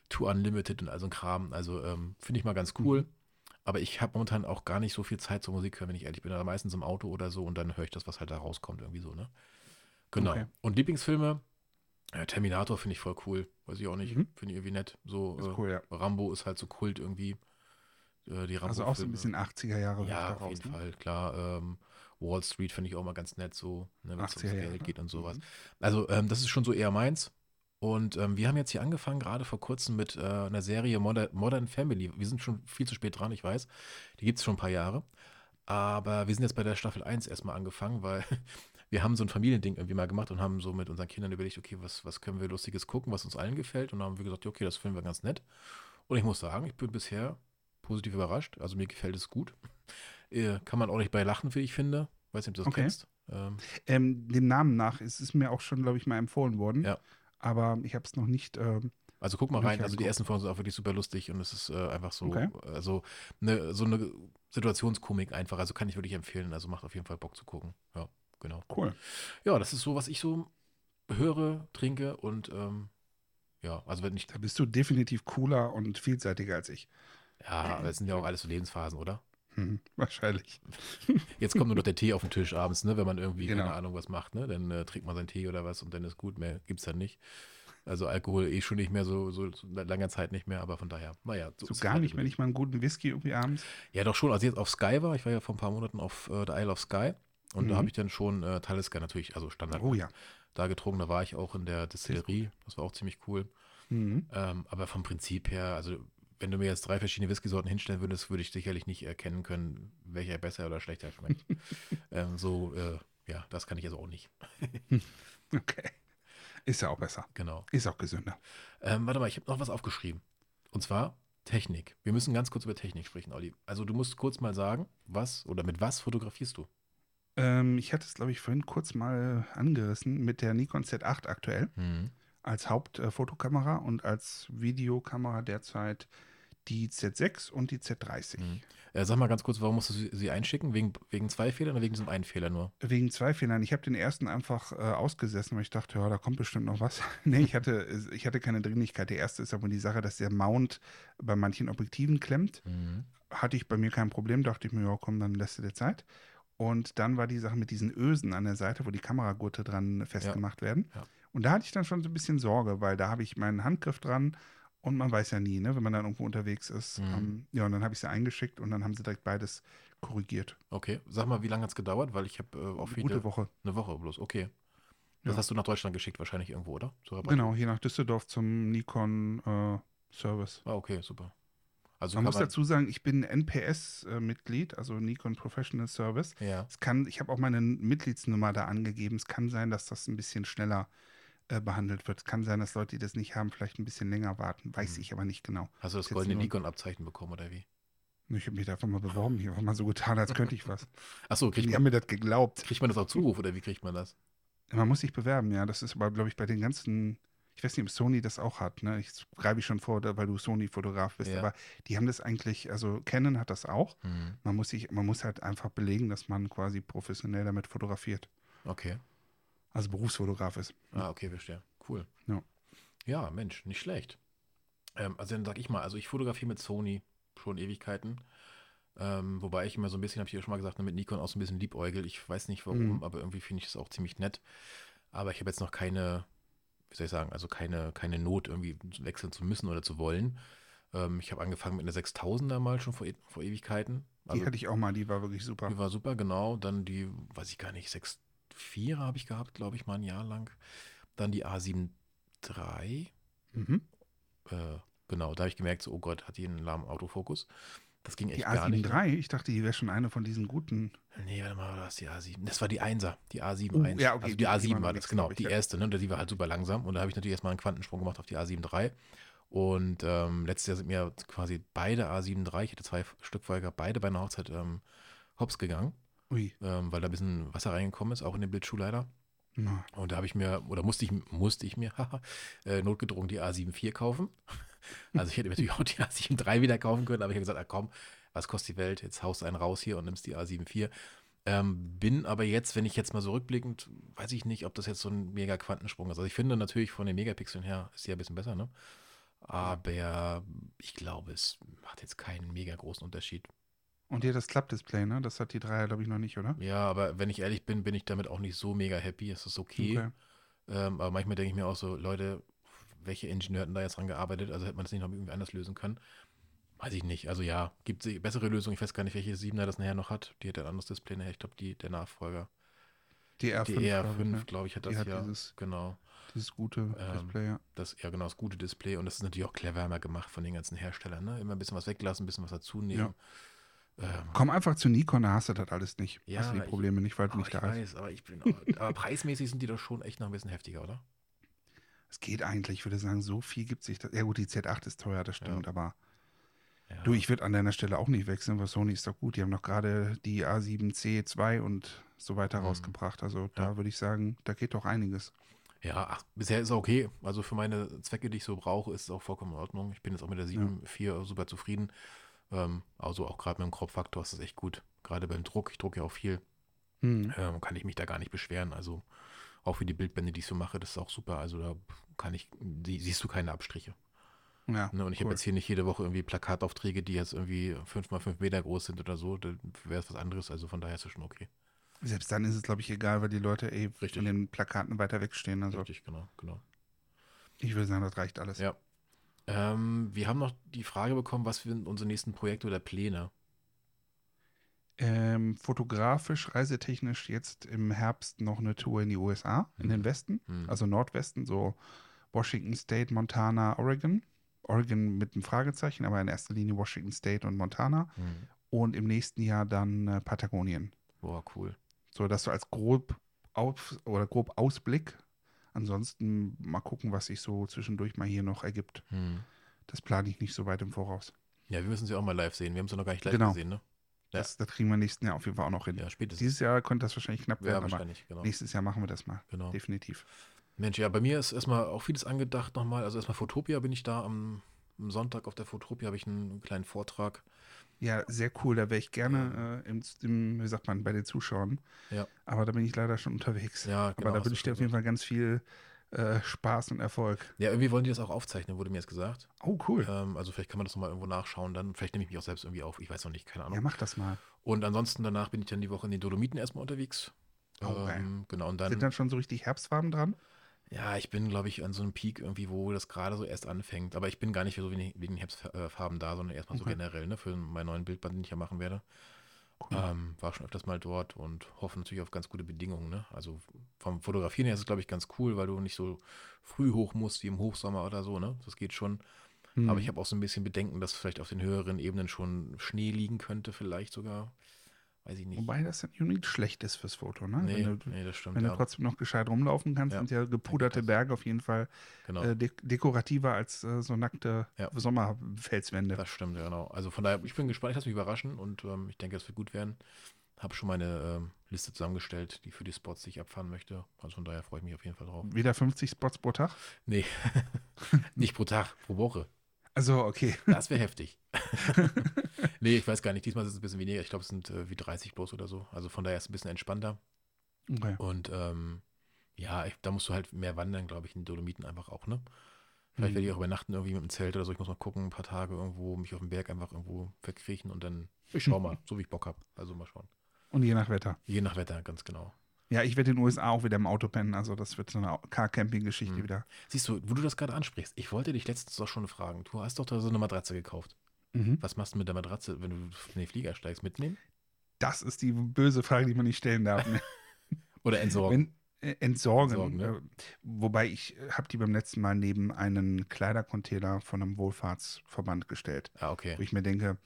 To Unlimited und all so ein Kram. Also ähm, finde ich mal ganz cool. Mhm. Aber ich habe momentan auch gar nicht so viel Zeit zur Musik hören, wenn ich ehrlich bin. Aber meistens im Auto oder so und dann höre ich das, was halt da rauskommt, irgendwie so, ne? Genau. Okay. Und Lieblingsfilme, ja, Terminator finde ich voll cool. Weiß ich auch nicht. Mhm. Finde ich irgendwie nett. So, Ist äh, cool, ja. Rambo ist halt so Kult irgendwie. Äh, die Rambo Also auch so ein bisschen 80er Jahre Ja, auf jeden ne? Fall, klar. Ähm, Wall Street finde ich auch mal ganz nett, so, ne, wenn es 80er ums. Geld geht und sowas. Mhm. Also, ähm, das ist schon so eher meins. Und ähm, wir haben jetzt hier angefangen, gerade vor kurzem mit äh, einer Serie Modern, Modern Family. Wir sind schon viel zu spät dran, ich weiß. Die gibt es schon ein paar Jahre. Aber wir sind jetzt bei der Staffel 1 erstmal angefangen, weil (laughs) wir haben so ein Familiending irgendwie mal gemacht und haben so mit unseren Kindern überlegt, okay, was, was können wir Lustiges gucken, was uns allen gefällt. Und dann haben wir gesagt, okay, das finden wir ganz nett. Und ich muss sagen, ich bin bisher positiv überrascht. Also mir gefällt es gut. Äh, kann man auch nicht bei lachen, wie ich finde. Weiß nicht, ob du das Okay. kennst. Ähm, Ähm, dem Namen nach ist es mir auch schon, glaube ich, mal empfohlen worden. Ja. Aber ich habe es noch nicht. Ähm, Also guck mal rein, also die ersten Folgen sind auch wirklich super lustig und es ist äh, einfach so, Okay. also ne, so eine Situationskomik einfach, also kann ich wirklich empfehlen, also macht auf jeden Fall Bock zu gucken. Ja, genau. cool. Ja, das ist so, was ich so höre, trinke und ähm, ja, also wenn ich, Da bist du definitiv cooler und vielseitiger als ich. ja, aber es sind ja auch alles so Lebensphasen, oder? Hm, wahrscheinlich. Jetzt kommt nur noch der Tee auf den Tisch abends, ne, wenn man irgendwie, Genau. keine Ahnung, was macht, ne, dann äh, trinkt man seinen Tee oder was und dann ist gut, mehr gibt's dann nicht. Also Alkohol eh schon nicht mehr so, so, so langer Zeit nicht mehr, aber von daher, naja. So es gar halt nicht, wenn ich mal einen guten Whisky irgendwie abends. Ja, doch schon. Also jetzt auf Sky war. Ich war ja vor ein paar Monaten auf äh, der Isle of Sky. Und da Mhm. habe ich dann schon äh, Talisker natürlich, also Standard, Oh ja. da getrunken. Da war ich auch in der Distillerie. Das war auch ziemlich cool. Mhm. Ähm, aber vom Prinzip her, also wenn du mir jetzt drei verschiedene Whisky-Sorten hinstellen würdest, würde ich sicherlich nicht erkennen können, welcher besser oder schlechter schmeckt. (laughs) ähm, so, äh, ja, das kann ich also auch nicht. Okay. Ist ja auch besser. Genau. Ist auch gesünder. Ähm, warte mal, ich habe noch was aufgeschrieben. Und zwar Technik. Wir müssen ganz kurz über Technik sprechen, Olli. Also du musst kurz mal sagen, was oder mit was fotografierst du? Ähm, ich hatte es, glaube ich, vorhin kurz mal angerissen mit der Nikon Z8 aktuell Mhm. Als Hauptfotokamera und als Videokamera derzeit die Z6 und die Z30. Mhm. Äh, sag mal ganz kurz, warum musst du sie, sie einschicken? Wegen, wegen zwei Fehlern oder wegen diesem einen Fehler nur? Wegen zwei Fehlern. Ich habe den ersten einfach äh, ausgesessen, weil ich dachte, ja, da kommt bestimmt noch was. (laughs) nee, ich hatte, ich hatte keine Dringlichkeit. Der erste ist aber die Sache, dass der Mount bei manchen Objektiven klemmt. Mhm. Hatte ich bei mir kein Problem, dachte ich mir, ja, komm, dann lässt du dir Zeit. Und dann war die Sache mit diesen Ösen an der Seite, wo die Kameragurte dran festgemacht werden. Ja. Und da hatte ich dann schon so ein bisschen Sorge, weil da habe ich meinen Handgriff dran und man weiß ja nie, ne, wenn man dann irgendwo unterwegs ist. Mhm. Ähm, ja, und dann habe ich sie eingeschickt und dann haben sie direkt beides korrigiert. Okay, sag mal, wie lange hat es gedauert? Weil ich habe äh, auf Eine viele, gute Woche. eine Woche bloß. Okay. Das Ja. hast du nach Deutschland geschickt, wahrscheinlich irgendwo, oder? Genau, hier nach Düsseldorf zum Nikon äh, Service. Ah, okay, super. Also Man muss dazu sagen, ich bin NPS-Mitglied, also Nikon Professional Service. Ja. Es kann, ich habe auch meine Mitgliedsnummer da angegeben. Es kann sein, dass das ein bisschen schneller äh, behandelt wird. Es kann sein, dass Leute, die das nicht haben, vielleicht ein bisschen länger warten. Weiß Mhm. ich aber nicht genau. Hast du das goldene Nikon-Abzeichen bekommen, oder wie? Ich habe mich da einfach mal beworben. Ich habe mal so getan, als könnte ich was. (laughs) Achso, kriegt Die man, haben mir das geglaubt. kriegt man das auch Zuruf oder wie kriegt man das? Man muss sich bewerben, ja. Das ist aber, glaube ich, bei den ganzen ich weiß nicht, ob Sony das auch hat, ne? Ich greife ich schon vor, weil du Sony-Fotograf bist, Ja. aber die haben das eigentlich, also Canon hat das auch. Mhm. Man muss sich, man muss halt einfach belegen, dass man quasi professionell damit fotografiert. Okay. Also Berufsfotograf ist. Ah, okay, verstehe. Cool. Ja. Ja, Mensch, nicht schlecht. Ähm, also dann sag ich mal, also ich fotografiere mit Sony schon Ewigkeiten. Ähm, wobei ich immer so ein bisschen, habe ich ja schon mal gesagt, mit Nikon auch so ein bisschen liebäugel. Ich weiß nicht warum, Mhm. aber irgendwie finde ich das auch ziemlich nett. Aber ich habe jetzt noch keine, wie soll ich sagen, also keine, keine Not, irgendwie wechseln zu müssen oder zu wollen. Ähm, ich habe angefangen mit einer 6000er mal schon vor, vor Ewigkeiten. Die Also, hatte ich auch mal, die war wirklich super. die war super, genau. Dann die, weiß ich gar nicht, 6.4 habe ich gehabt, glaube ich, mal ein Jahr lang. Dann die A7 III. Mhm. Äh, genau, da habe ich gemerkt, so, oh Gott, hat die einen lahmen Autofokus. Das ging echt Die gar nicht. A7 III, ich dachte, die wäre schon eine von diesen guten. Nee, warte mal, das ist die A7. Das war die 1er, die A7 Oh, 1. ja, okay, also die- die die war A7 noch war das, genau, die erste, ne? Die war halt super langsam. Und da habe ich natürlich erstmal einen Quantensprung gemacht auf die A7 III. Und ähm, letztes Jahr sind mir quasi beide A7 III, ich hatte zwei Stück vorher gehabt, beide bei einer Hochzeit ähm, hops gegangen, Ui. ähm, weil da ein bisschen Wasser reingekommen ist, auch in den Blitzschuh leider. Na, Und da habe ich mir, oder musste ich, musste ich mir, (laughs) haha, äh, notgedrungen die A7 IV kaufen. (laughs) Also ich hätte natürlich auch die A7 III wieder kaufen können, aber ich habe gesagt, ah, komm, was kostet die Welt? Jetzt haust einen raus hier und nimmst die A7 IV. Ähm, bin aber jetzt, wenn ich jetzt mal so rückblickend, weiß ich nicht, ob das jetzt so ein mega Quantensprung ist. Also ich finde natürlich von den Megapixeln her ist sie ja ein bisschen besser, ne? Aber ich glaube, es macht jetzt keinen mega großen Unterschied. Und hier das Klappdisplay, ne? Das hat die Dreier, glaube ich, noch nicht, oder? Ja, aber wenn ich ehrlich bin, bin ich damit auch nicht so mega happy. Es ist okay. Ähm, aber manchmal denke ich mir auch so, Leute, welche Ingenieure hatten da jetzt dran gearbeitet? Also hätte man das nicht noch irgendwie anders lösen können? Weiß ich nicht. Also ja, gibt es bessere Lösungen. Ich weiß gar nicht, welche 7er das nachher noch hat. Die hat ein anderes Display nachher. Ich glaube, die, der Nachfolger. Die R5, die glaub ich, ER5, ne? glaube ich, hat Die das hat ja. dieses- genau. Dieses gute Ähm, Display, ja. Das, ja, genau, das gute Display. Und das ist natürlich auch cleverer gemacht von den ganzen Herstellern. Ne? Immer ein bisschen was weglassen, ein bisschen was dazu nehmen. Ähm, Komm einfach zu Nikon, da hast du das alles nicht. Ja, hast du die ich- Probleme nicht, weil du oh, nicht ich da bist. weiß, aber ich bin. (laughs) aber preismäßig sind die doch schon echt noch ein bisschen heftiger, oder? Es geht eigentlich, ich würde sagen, so viel gibt sich das. Ja gut, die Z8 ist teuer, das stimmt, Ja. aber Ja. du, ich würde an deiner Stelle auch nicht wechseln, weil Sony ist doch gut. Die haben doch gerade die A7C2 und so weiter Mhm. rausgebracht. Also da Ja. würde ich sagen, da geht doch einiges. Ja, ach, bisher ist es okay. Also für meine Zwecke, die ich so brauche, ist es auch vollkommen in Ordnung. Ich bin jetzt auch mit der 7.4 super zufrieden. Ähm, also auch gerade mit dem Crop-Faktor ist das echt gut. Gerade beim Druck, ich drucke ja auch viel, Hm. ähm, kann ich mich da gar nicht beschweren. Also auch für die Bildbände, die ich so mache, das ist auch super. Also da kann ich, die, siehst du keine Abstriche. Ja, Ne? Und ich habe cool. jetzt hier nicht jede Woche irgendwie Plakataufträge, die jetzt irgendwie 5 mal 5 Meter groß sind oder so. Da wäre es was anderes. Also von daher ist es schon okay. Selbst dann ist es, glaube ich, egal, weil die Leute eh Richtig. von den Plakaten weiter wegstehen. Also Richtig, genau, genau. ich würde sagen, das reicht alles. Ja. Ähm, wir haben noch die Frage bekommen, was sind unsere nächsten Projekte oder Pläne? Ähm, fotografisch, reisetechnisch jetzt im Herbst noch eine Tour in die USA, in Mhm. den Westen, Hm. also Nordwesten, so Washington State, Montana, Oregon. Oregon mit einem Fragezeichen, aber in erster Linie Washington State und Montana. Hm. Und im nächsten Jahr dann äh, Patagonien. Boah, cool. So, dass du als grob auf oder grob Ausblick. Ansonsten mal gucken, was sich so zwischendurch mal hier noch ergibt. Hm. Das plane ich nicht so weit im Voraus. Ja, wir müssen sie auch mal live sehen. Wir haben sie noch gar nicht live Genau. gesehen, ne? Ja. Das, das kriegen wir nächsten Jahr auf jeden Fall auch noch hin. Ja, spätestens. Dieses Jahr könnte das wahrscheinlich knapp ja, werden, aber wahrscheinlich, genau. nächstes Jahr machen wir das mal. genau. Definitiv. Mensch, ja, bei mir ist erstmal auch vieles angedacht nochmal. Also erstmal Fotopia bin ich da am, am Sonntag auf der Fotopia habe ich einen kleinen Vortrag. Ja, sehr cool. Da wäre ich gerne äh, im, im, wie sagt man, bei den Zuschauern. Ja. Aber da bin ich leider schon unterwegs. Ja, genau. aber da wünsche ich dir auf jeden Fall ganz viel äh, Spaß und Erfolg. Ja, irgendwie wollen die das auch aufzeichnen, wurde mir jetzt gesagt. Oh, cool. Ähm, also vielleicht kann man das nochmal irgendwo nachschauen. Dann vielleicht nehme ich mich auch selbst irgendwie auf. Ich weiß noch nicht, keine Ahnung. Ja, mach das mal. Und ansonsten danach bin ich dann die Woche in den Dolomiten erstmal unterwegs. Oh, geil. ähm, genau, und dann, Sind dann schon so richtig Herbstfarben dran? Ja, ich bin, glaube ich, an so einem Peak irgendwie, wo das gerade so erst anfängt. Aber ich bin gar nicht für so wenig, wegen Herbstfarben da, sondern erstmal so Okay. generell, ne, für meinen neuen Bildband, den ich ja machen werde. Cool. Ähm, war schon öfters mal dort und hoffe natürlich auf ganz gute Bedingungen. Ne? Also vom Fotografieren her ist es, glaube ich, ganz cool, weil du nicht so früh hoch musst wie im Hochsommer oder so. Ne? Das geht schon. Hm. Aber ich habe auch so ein bisschen Bedenken, dass vielleicht auf den höheren Ebenen schon Schnee liegen könnte, vielleicht sogar. Weiß ich nicht. Wobei das ja nicht schlecht ist fürs Foto, ne? nee, wenn du, nee, das stimmt. wenn ja. du trotzdem noch gescheit rumlaufen kannst, Ja. sind ja gepuderte Berge auf jeden Fall genau. äh, de dekorativer als äh, so nackte Ja. Sommerfelswände. Das stimmt, ja, genau. Also von daher, ich bin gespannt, ich lasse mich überraschen und ähm, ich denke, es wird gut werden. habe schon meine ähm, Liste zusammengestellt, die für die Spots, die ich abfahren möchte. Also von daher freue ich mich auf jeden Fall drauf. Wieder 50 Spots pro Tag? Nee, (laughs) nicht pro Tag, pro Woche. Also, okay. Das wäre heftig. (laughs) nee, ich weiß gar nicht. Diesmal ist es ein bisschen weniger. Ich glaube, es sind äh, wie 30 bloß oder so. Also von daher ist es ein bisschen entspannter. okay. Und ähm, ja, ich, da musst du halt mehr wandern, glaube ich, in den Dolomiten einfach auch, ne? Vielleicht Mhm. werde ich auch übernachten irgendwie mit dem Zelt oder so. Ich muss mal gucken, ein paar Tage irgendwo, mich auf dem Berg einfach irgendwo verkriechen und dann, ich schau mal, so wie ich Bock habe. Also mal schauen. Und je nach Wetter. Je nach Wetter, ganz genau. Ja, ich werde in den USA auch wieder im Auto pennen. Also, das wird so eine Car-Camping-Geschichte Mhm. wieder. Siehst du, wo du das gerade ansprichst, ich wollte dich letztens auch schon fragen. Du hast doch da so eine Matratze gekauft. Mhm. Was machst du mit der Matratze, wenn du in den Flieger steigst? Mitnehmen? Das ist die böse Frage, die man nicht stellen darf. ne? (laughs) Oder entsorgen? Wenn, äh, entsorgen. Entsorgen, ne? äh, Wobei ich habe die beim letzten Mal neben einen Kleidercontainer von einem Wohlfahrtsverband gestellt. ah, okay. Wo ich mir denke,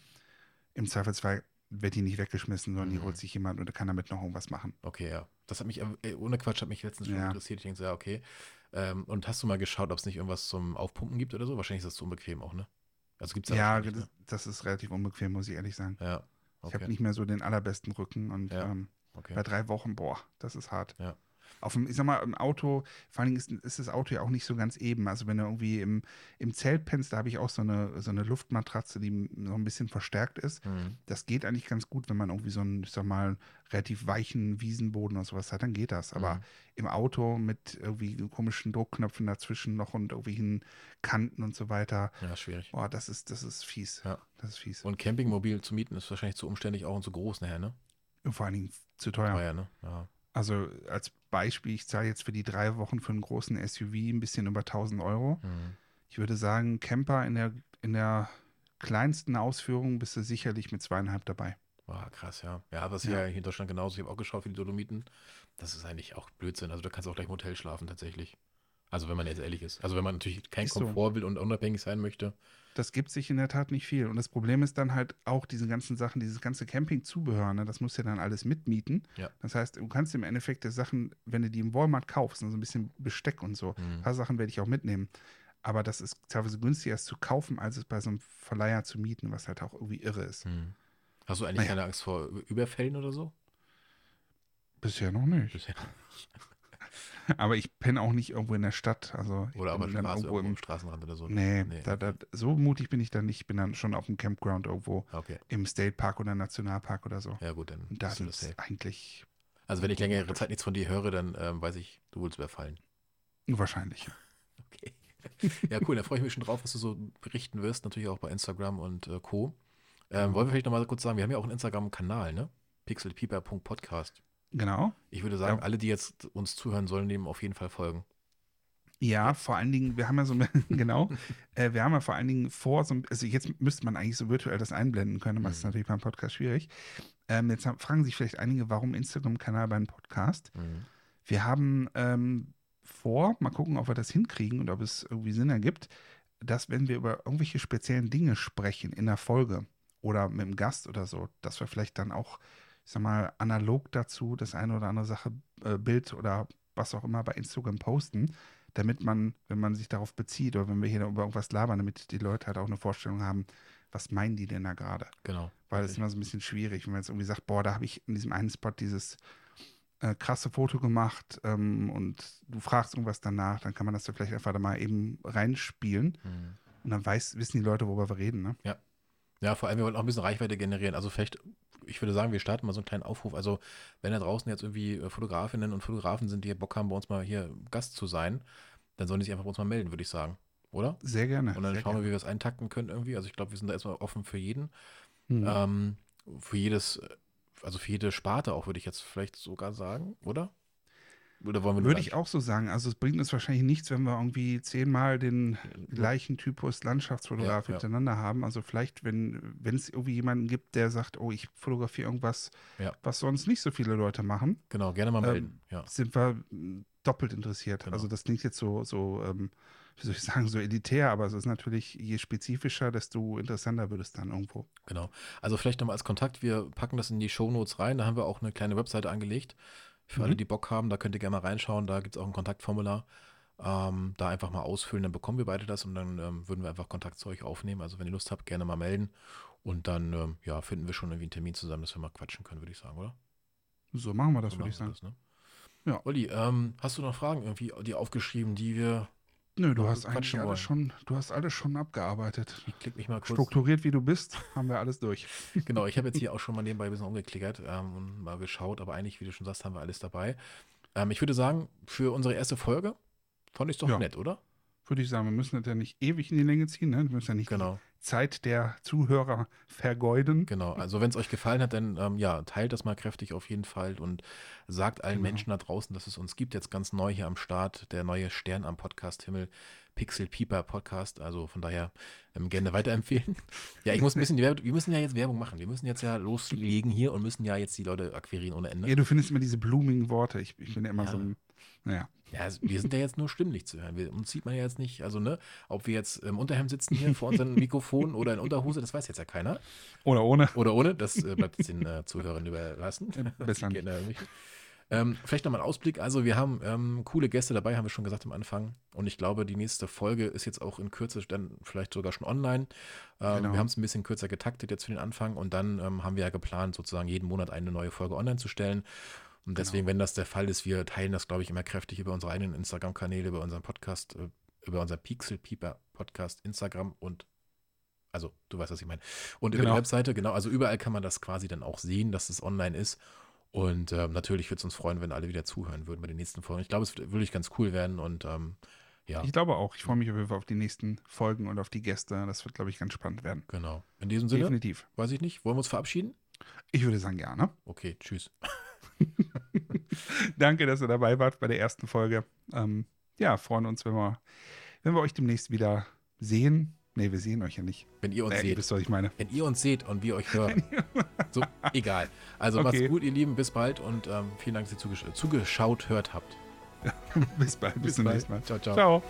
im Zweifelsfall wird die nicht weggeschmissen, sondern die Mhm. holt sich jemand und kann damit noch irgendwas machen. Okay, ja. Das hat mich, äh, ohne Quatsch, hat mich letztens schon Ja. interessiert. Ich denke so, ja, okay. Ähm, und hast du mal geschaut, ob es nicht irgendwas zum Aufpumpen gibt oder so? Wahrscheinlich ist das zu unbequem auch, ne? Also gibt es Ja, das, das ist relativ unbequem, muss ich ehrlich sagen. ne? Ja. Ich habe Okay. nicht mehr so den allerbesten Rücken und Ja. ähm, okay. bei drei Wochen, boah, das ist hart. Ja. Auf dem, ich sag mal, im Auto, vor allen Dingen ist, ist das Auto ja auch nicht so ganz eben. Also wenn du irgendwie im, im Zelt pennst, da habe ich auch so eine, so eine Luftmatratze, die so ein bisschen verstärkt ist. Mhm. Das geht eigentlich ganz gut, wenn man irgendwie so einen, ich sag mal, relativ weichen Wiesenboden oder sowas hat, dann geht das. Aber Mhm. im Auto mit irgendwie komischen Druckknöpfen dazwischen noch und irgendwelchen Kanten und so weiter, Ja, schwierig. boah, das ist, das ist fies. Ja. Das ist fies. Und Campingmobil zu mieten ist wahrscheinlich zu umständlich auch und zu groß nachher, ne? Und vor allen Dingen zu teuer. Teuer, ne? Ja. Also als Beispiel, ich zahle jetzt für die drei Wochen für einen großen SUV ein bisschen über 1000 Euro. Mhm. Ich würde sagen, Camper in der, in der kleinsten Ausführung bist du sicherlich mit zweieinhalb dabei. Wow, krass, ja. Ja, Ja. ja hier in Deutschland genauso. Ich habe auch geschaut für die Dolomiten. Das ist eigentlich auch Blödsinn. Also da kannst du auch gleich im Hotel schlafen, tatsächlich. Also wenn man jetzt ehrlich ist. Also wenn man natürlich keinen Ist so. Komfort will und unabhängig sein möchte. Das gibt sich in der Tat nicht viel. Und das Problem ist dann halt auch diese ganzen Sachen, dieses ganze Campingzubehör, ne, das musst du ja dann alles mitmieten. Ja. Das heißt, du kannst im Endeffekt die Sachen, wenn du die im Walmart kaufst, also ein bisschen Besteck und so, ein Mhm. paar Sachen werde ich auch mitnehmen. Aber das ist teilweise günstiger es zu kaufen, als es bei so einem Verleiher zu mieten, was halt auch irgendwie irre ist. Mhm. Hast du eigentlich Naja. keine Angst vor Überfällen oder so? Bisher noch nicht. Bisher. Aber ich penne auch nicht irgendwo in der Stadt. Also Oder aber dann irgendwo irgendwo im. am Straßenrand oder so? Nee, Nee, Da, da, so mutig bin ich dann nicht. Ich bin dann schon auf dem Campground irgendwo Okay. im State Park oder Nationalpark oder so. Ja, gut, dann Und da sind das es eigentlich Also wenn ich längere Zeit nichts von dir höre, dann ähm, weiß ich, du wurdest überfallen. wahrscheinlich. (laughs) Okay. Ja, cool, da freue ich mich schon drauf, was du so berichten wirst, natürlich auch bei Instagram und äh, Co. Ähm, wollen wir vielleicht nochmal kurz sagen, wir haben ja auch einen Instagram-Kanal, ne? pixelpieper.podcast. Genau. Ich würde sagen, Ja. alle, die jetzt uns zuhören, sollen dem auf jeden Fall folgen. Ja, vor allen Dingen, wir haben ja so, (laughs) genau, äh, wir haben ja vor allen Dingen vor, so, ein- also jetzt müsste man eigentlich so virtuell das einblenden können, aber das ist Mhm. natürlich beim Podcast schwierig. Ähm, jetzt haben, fragen sich vielleicht einige, warum Instagram-Kanal beim Podcast? Mhm. Wir haben ähm, vor, mal gucken, ob wir das hinkriegen und ob es irgendwie Sinn ergibt, dass wenn wir über irgendwelche speziellen Dinge sprechen in der Folge oder mit einem Gast oder so, dass wir vielleicht dann auch, ich sag mal, analog dazu das eine oder andere Sache, äh, Bild oder was auch immer bei Instagram posten, damit man, wenn man sich darauf bezieht oder wenn wir hier über irgendwas labern, damit die Leute halt auch eine Vorstellung haben, was meinen die denn da gerade? Genau. Weil es ist immer so ein bisschen schwierig, wenn man jetzt irgendwie sagt, boah, da habe ich in diesem einen Spot dieses äh, krasse Foto gemacht ähm, und du fragst irgendwas danach, dann kann man das ja vielleicht einfach da mal eben reinspielen Mhm. und dann weiß, wissen die Leute, worüber wir reden. Ne? Ja, vor allem, wir wollen auch ein bisschen Reichweite generieren. Also vielleicht, ich würde sagen, wir starten mal so einen kleinen Aufruf. Also, wenn da draußen jetzt irgendwie äh, Fotografinnen und Fotografen sind, die hier Bock haben, bei uns mal hier Gast zu sein, dann sollen die sich einfach bei uns mal melden, würde ich sagen. Oder? Sehr gerne. Und dann schauen wir, gerne. wie wir es eintakten können irgendwie. Also ich glaube, wir sind da erstmal offen für jeden. Hm. Ähm, für jedes, äh, also für jede Sparte auch, würde ich jetzt vielleicht sogar sagen, oder? Oder wollen wir Würde ich auch so sagen. Also es bringt uns wahrscheinlich nichts, wenn wir irgendwie zehnmal den gleichen Typus Landschaftsfotograf Ja, ja. hintereinander haben. Also vielleicht, wenn es irgendwie jemanden gibt, der sagt, oh, ich fotografiere irgendwas, Ja. was sonst nicht so viele Leute machen, Genau, gerne mal Ähm, melden. ja. sind wir mm, doppelt interessiert. Genau. Also das klingt jetzt so, so ähm, wie soll ich sagen, so elitär, aber es ist natürlich, je spezifischer, desto interessanter wird es dann irgendwo. Genau. Also vielleicht nochmal als Kontakt, wir packen das in die Shownotes rein. Da haben wir auch eine kleine Webseite angelegt. Für Mhm. alle, die Bock haben, da könnt ihr gerne mal reinschauen. Da gibt es auch ein Kontaktformular. Ähm, da einfach mal ausfüllen, dann bekommen wir beide das und dann ähm, würden wir einfach Kontakt zu euch aufnehmen. Also wenn ihr Lust habt, gerne mal melden. Und dann ähm, ja, finden wir schon irgendwie einen Termin zusammen, dass wir mal quatschen können, würde ich sagen, oder? So machen wir das, So würde ich sagen. das, ne? Ja. Olli, ähm, hast du noch Fragen irgendwie, die aufgeschrieben, die wir. Nö, du hast eigentlich alles schon, du hast alles schon abgearbeitet. Ich klick mich mal kurz. Strukturiert wie du bist, haben wir alles durch. (laughs) Genau, ich habe jetzt hier auch schon mal nebenbei ein bisschen umgeklickert ähm, und mal geschaut, aber eigentlich, wie du schon sagst, haben wir alles dabei. Ähm, ich würde sagen, für unsere erste Folge fand ich es doch Ja. nett, oder? Würde ich sagen, wir müssen das ja nicht ewig in die Länge ziehen, ne? Wir müssen ja nicht Genau, Zeit der Zuhörer vergeuden. genau. Also wenn es euch gefallen hat, dann ähm, ja, teilt das mal kräftig auf jeden Fall und sagt allen Genau. Menschen da draußen, dass es uns gibt. Jetzt ganz neu hier am Start, der neue Stern am Podcast-Himmel, Pixel Pieper Podcast. Also von daher ähm, gerne weiterempfehlen. (laughs) ja, ich muss ein bisschen, wir müssen ja jetzt Werbung machen. Wir müssen jetzt ja loslegen hier und müssen ja jetzt die Leute akquirieren ohne Ende. Ja, du findest immer diese blumigen Worte. Ich, ich bin ja immer Ja. so ein, naja. Ja, also wir sind ja jetzt nur stimmlich zu hören. Wir, uns sieht man ja jetzt nicht, also ne, ob wir jetzt im Unterhemd sitzen hier vor unserem (laughs) Mikrofon oder in Unterhose, das weiß jetzt ja keiner. Oder ohne. Oder ohne, das äh, bleibt jetzt den äh, Zuhörern überlassen. besser (laughs) nicht. Ähm, vielleicht nochmal ein Ausblick. Also wir haben ähm, coole Gäste dabei, haben wir schon gesagt am Anfang. Und ich glaube, die nächste Folge ist jetzt auch in Kürze dann vielleicht sogar schon online. Ähm, Genau. Wir haben es ein bisschen kürzer getaktet jetzt für den Anfang. Und dann ähm, haben wir ja geplant, sozusagen jeden Monat eine neue Folge online zu stellen. Und deswegen, wenn das der Fall ist, wir teilen das, glaube ich, immer kräftig über unsere eigenen Instagram-Kanäle, über unseren Podcast, äh, über unser Pixel Pieper Podcast, Instagram und also du weißt, was ich meine. Und über Genau. die Webseite, genau, also überall kann man das quasi dann auch sehen, dass es online ist. Und ähm, natürlich würde es uns freuen, wenn alle wieder zuhören würden bei den nächsten Folgen. Ich glaube, es wirklich ganz cool werden und ähm, ja, Ich glaube auch. Ich freue mich auf jeden Fall auf die nächsten Folgen und auf die Gäste. Das wird, glaube ich, ganz spannend werden. genau. In diesem Sinne, Definitiv. weiß ich nicht, wollen wir uns verabschieden? Ich würde sagen, ja, ne? Okay, tschüss. (laughs) (laughs) Danke, dass ihr dabei wart bei der ersten Folge. Ähm, ja, freuen uns, wenn wir, wenn wir euch demnächst wieder sehen. Nee, wir sehen euch ja nicht. Wenn ihr uns ihr seht. wisst, was ich meine. Wenn ihr uns seht und wir euch hören. (laughs) so, egal. Also Okay. macht's gut, ihr Lieben. Bis bald und ähm, vielen Dank, dass ihr zugesch zugeschaut hört habt. (laughs) Bis bald. Bis, zum bald. nächsten Mal. Ciao, ciao. Ciao.